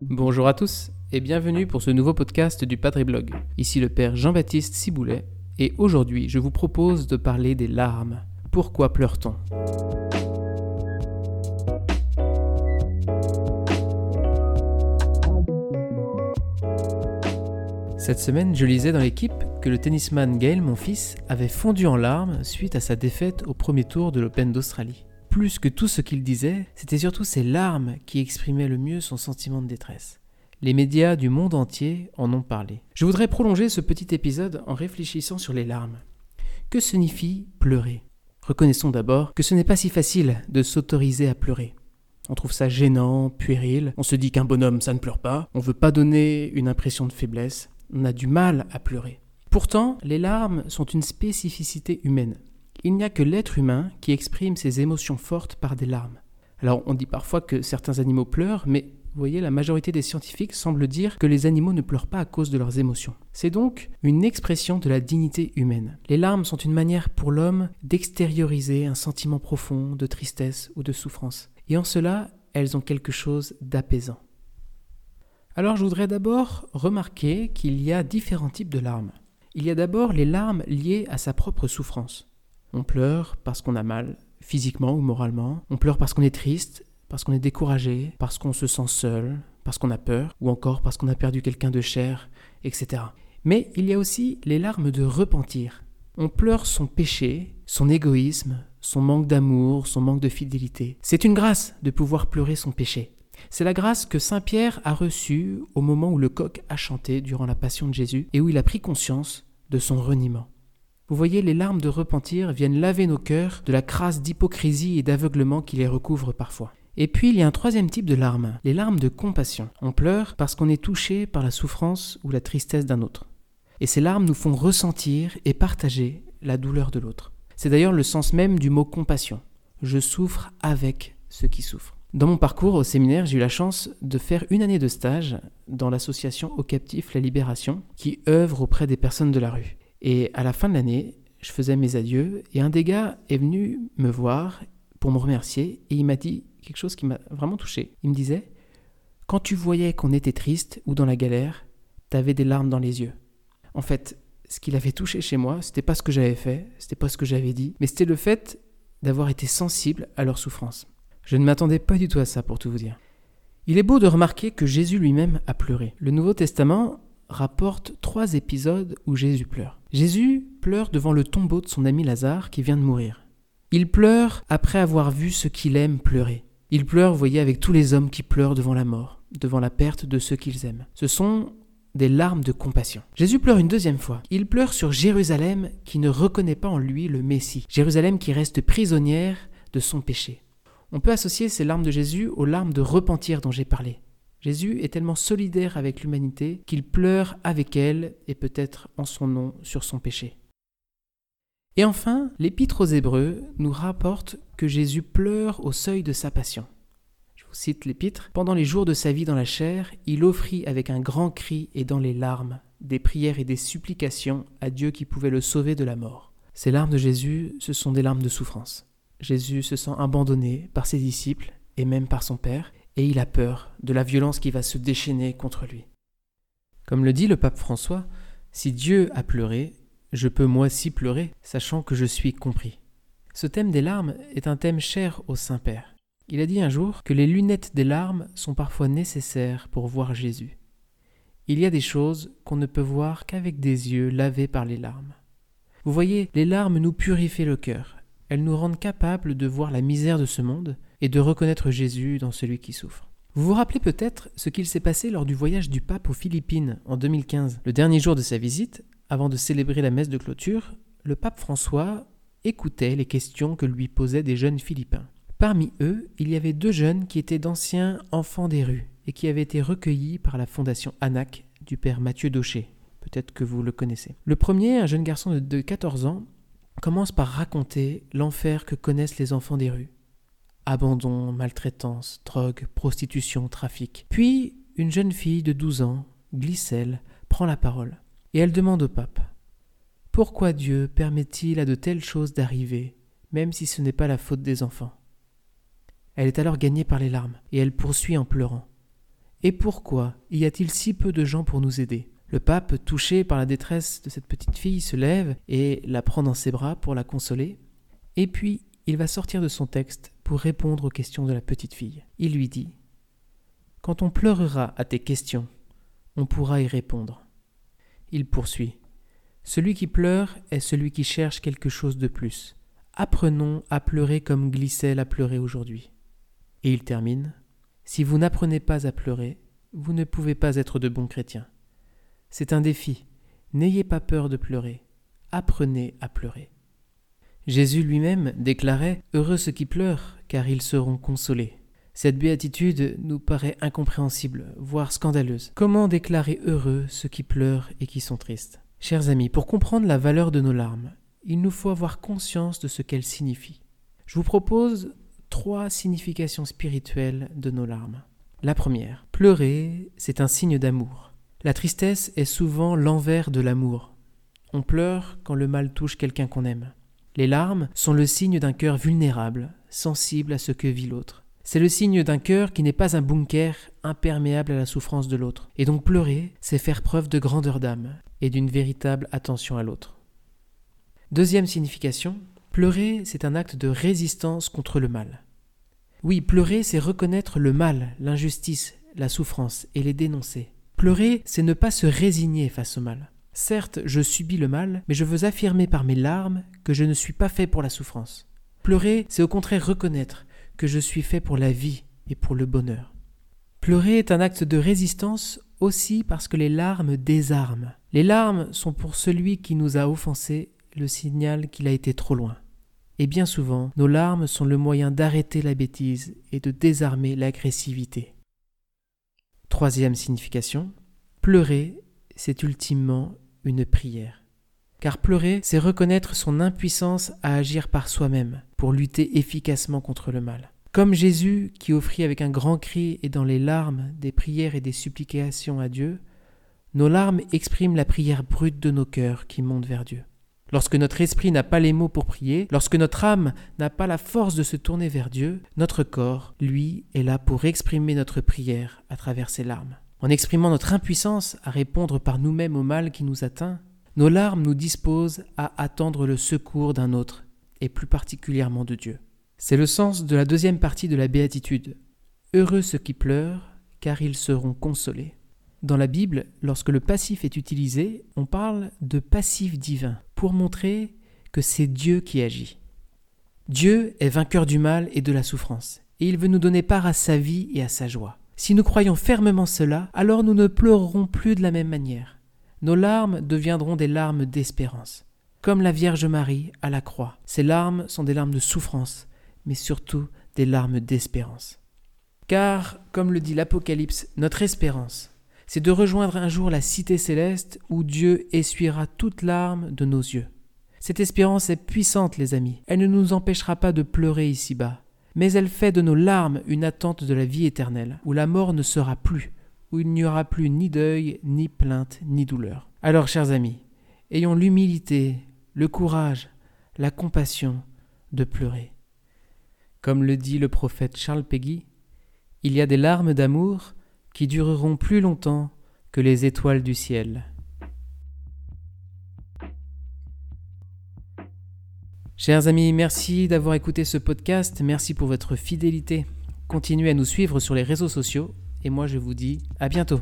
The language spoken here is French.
Bonjour à tous et bienvenue pour ce nouveau podcast du Padre Blog. Ici le Père Jean-Baptiste Ciboulet et aujourd'hui je vous propose de parler des larmes. Pourquoi pleure-t-on? Cette semaine, je lisais dans l'équipe que le tennisman Gaël, mon fils, avait fondu en larmes suite à sa défaite au premier tour de l'Open d'Australie. Plus que tout ce qu'il disait, c'était surtout ses larmes qui exprimaient le mieux son sentiment de détresse. Les médias du monde entier en ont parlé. Je voudrais prolonger ce petit épisode en réfléchissant sur les larmes. Que signifie pleurer? Reconnaissons d'abord que ce n'est pas si facile de s'autoriser à pleurer. On trouve ça gênant, puéril, on se dit qu'un bonhomme ça ne pleure pas, on veut pas donner une impression de faiblesse, on a du mal à pleurer. Pourtant, les larmes sont une spécificité humaine. Il n'y a que l'être humain qui exprime ses émotions fortes par des larmes. Alors on dit parfois que certains animaux pleurent, mais vous voyez, la majorité des scientifiques semblent dire que les animaux ne pleurent pas à cause de leurs émotions. C'est donc une expression de la dignité humaine. Les larmes sont une manière pour l'homme d'extérioriser un sentiment profond de tristesse ou de souffrance. Et en cela, elles ont quelque chose d'apaisant. Alors je voudrais d'abord remarquer qu'il y a différents types de larmes. Il y a d'abord les larmes liées à sa propre souffrance. On pleure parce qu'on a mal, physiquement ou moralement. On pleure parce qu'on est triste, parce qu'on est découragé, parce qu'on se sent seul, parce qu'on a peur, ou encore parce qu'on a perdu quelqu'un de cher, etc. Mais il y a aussi les larmes de repentir. On pleure son péché, son égoïsme, son manque d'amour, son manque de fidélité. C'est une grâce de pouvoir pleurer son péché. C'est la grâce que Saint Pierre a reçue au moment où le coq a chanté durant la passion de Jésus et où il a pris conscience de son reniement. Vous voyez, les larmes de repentir viennent laver nos cœurs de la crasse d'hypocrisie et d'aveuglement qui les recouvre parfois. Et puis il y a un troisième type de larmes, les larmes de compassion. On pleure parce qu'on est touché par la souffrance ou la tristesse d'un autre. Et ces larmes nous font ressentir et partager la douleur de l'autre. C'est d'ailleurs le sens même du mot compassion. Je souffre avec ceux qui souffrent. Dans mon parcours au séminaire, j'ai eu la chance de faire une année de stage dans l'association Au Captif La Libération, qui œuvre auprès des personnes de la rue. Et à la fin de l'année, je faisais mes adieux et un des gars est venu me voir pour me remercier et il m'a dit quelque chose qui m'a vraiment touché. Il me disait Quand tu voyais qu'on était triste ou dans la galère, t'avais des larmes dans les yeux. En fait, ce qui l'avait touché chez moi, c'était pas ce que j'avais fait, c'était pas ce que j'avais dit, mais c'était le fait d'avoir été sensible à leur souffrance. Je ne m'attendais pas du tout à ça, pour tout vous dire. Il est beau de remarquer que Jésus lui-même a pleuré. Le Nouveau Testament rapporte trois épisodes où Jésus pleure. Jésus pleure devant le tombeau de son ami Lazare qui vient de mourir. Il pleure après avoir vu ce qu'il aime pleurer. Il pleure, vous voyez, avec tous les hommes qui pleurent devant la mort, devant la perte de ceux qu'ils aiment. Ce sont des larmes de compassion. Jésus pleure une deuxième fois. Il pleure sur Jérusalem qui ne reconnaît pas en lui le Messie. Jérusalem qui reste prisonnière de son péché. On peut associer ces larmes de Jésus aux larmes de repentir dont j'ai parlé. Jésus est tellement solidaire avec l'humanité qu'il pleure avec elle et peut-être en son nom sur son péché. Et enfin, l'Épître aux Hébreux nous rapporte que Jésus pleure au seuil de sa passion. Je vous cite l'Épître. Pendant les jours de sa vie dans la chair, il offrit avec un grand cri et dans les larmes des prières et des supplications à Dieu qui pouvait le sauver de la mort. Ces larmes de Jésus, ce sont des larmes de souffrance. Jésus se sent abandonné par ses disciples et même par son Père, et il a peur de la violence qui va se déchaîner contre lui. Comme le dit le pape François, si Dieu a pleuré, je peux moi aussi pleurer, sachant que je suis compris. Ce thème des larmes est un thème cher au Saint-Père. Il a dit un jour que les lunettes des larmes sont parfois nécessaires pour voir Jésus. Il y a des choses qu'on ne peut voir qu'avec des yeux lavés par les larmes. Vous voyez, les larmes nous purifient le cœur, nous rendent capables de voir la misère de ce monde et de reconnaître Jésus dans celui qui souffre. Vous vous rappelez peut-être ce qu'il s'est passé lors du voyage du pape aux Philippines en 2015. Le dernier jour de sa visite, avant de célébrer la messe de clôture, le pape François écoutait les questions que lui posaient des jeunes Philippins. Parmi eux, il y avait deux jeunes qui étaient d'anciens enfants des rues et qui avaient été recueillis par la fondation ANAC du père Mathieu Daucher. Peut-être que vous le connaissez. Le premier, un jeune garçon de 14 ans, commence par raconter l'enfer que connaissent les enfants des rues. Abandon, maltraitance, drogue, prostitution, trafic. Puis, une jeune fille de 12 ans, Glycelle, prend la parole, et elle demande au pape Pourquoi Dieu permet-il à de telles choses d'arriver, même si ce n'est pas la faute des enfants? Elle est alors gagnée par les larmes, et elle poursuit en pleurant. Et pourquoi y a-t-il si peu de gens pour nous aider? Le pape, touché par la détresse de cette petite fille, se lève et la prend dans ses bras pour la consoler, et puis il va sortir de son texte pour répondre aux questions de la petite fille. Il lui dit Quand on pleurera à tes questions, on pourra y répondre. Il poursuit celui qui pleure est celui qui cherche quelque chose de plus. Apprenons à pleurer comme Glycelle a pleuré aujourd'hui. Et il termine Si vous n'apprenez pas à pleurer, vous ne pouvez pas être de bons chrétiens. C'est un défi. N'ayez pas peur de pleurer. Apprenez à pleurer. Jésus lui-même déclarait Heureux ceux qui pleurent, car ils seront consolés. Cette béatitude nous paraît incompréhensible, voire scandaleuse. Comment déclarer heureux ceux qui pleurent et qui sont tristes? Chers amis, pour comprendre la valeur de nos larmes, il nous faut avoir conscience de ce qu'elles signifient. Je vous propose trois significations spirituelles de nos larmes. La première, pleurer, c'est un signe d'amour. La tristesse est souvent l'envers de l'amour. On pleure quand le mal touche quelqu'un qu'on aime. Les larmes sont le signe d'un cœur vulnérable, sensible à ce que vit l'autre. C'est le signe d'un cœur qui n'est pas un bunker imperméable à la souffrance de l'autre. Et donc pleurer, c'est faire preuve de grandeur d'âme, et d'une véritable attention à l'autre. Deuxième signification, pleurer, c'est un acte de résistance contre le mal. Oui, pleurer, c'est reconnaître le mal, l'injustice, la souffrance et les dénoncer. Pleurer, c'est ne pas se résigner face au mal. Certes, je subis le mal, mais je veux affirmer par mes larmes que je ne suis pas fait pour la souffrance. Pleurer, c'est au contraire reconnaître que je suis fait pour la vie et pour le bonheur. Pleurer est un acte de résistance aussi parce que les larmes désarment. Les larmes sont pour celui qui nous a offensés le signal qu'il a été trop loin. Et bien souvent, nos larmes sont le moyen d'arrêter la bêtise et de désarmer l'agressivité. Troisième signification, pleurer, c'est ultimement une prière. Car pleurer, c'est reconnaître son impuissance à agir par soi-même pour lutter efficacement contre le mal. Comme Jésus qui offrit avec un grand cri et dans les larmes des prières et des supplications à Dieu, nos larmes expriment la prière brute de nos cœurs qui montent vers Dieu. Lorsque notre esprit n'a pas les mots pour prier, lorsque notre âme n'a pas la force de se tourner vers Dieu, notre corps, lui, est là pour exprimer notre prière à travers ses larmes. En exprimant notre impuissance à répondre par nous-mêmes au mal qui nous atteint, nos larmes nous disposent à attendre le secours d'un autre, et plus particulièrement de Dieu. C'est le sens de la deuxième partie de la béatitude. Heureux ceux qui pleurent, car ils seront consolés. Dans la Bible, lorsque le passif est utilisé, on parle de passif divin, pour montrer que c'est Dieu qui agit. Dieu est vainqueur du mal et de la souffrance, et il veut nous donner part à sa vie et à sa joie. Si nous croyons fermement cela, alors nous ne pleurerons plus de la même manière. Nos larmes deviendront des larmes d'espérance. Comme la Vierge Marie à la croix, ces larmes sont des larmes de souffrance, mais surtout des larmes d'espérance. Car, comme le dit l'Apocalypse, notre espérance, c'est de rejoindre un jour la cité céleste où Dieu essuiera toute larme de nos yeux. Cette espérance est puissante, les amis. Elle ne nous empêchera pas de pleurer ici-bas, mais elle fait de nos larmes une attente de la vie éternelle, où la mort ne sera plus, où il n'y aura plus ni deuil, ni plainte, ni douleur. Alors, chers amis, ayons l'humilité, le courage, la compassion de pleurer. Comme le dit le prophète Charles Péguy, il y a des larmes d'amour qui dureront plus longtemps que les étoiles du ciel. Chers amis, merci d'avoir écouté ce podcast, merci pour votre fidélité. Continuez à nous suivre sur les réseaux sociaux et moi je vous dis à bientôt.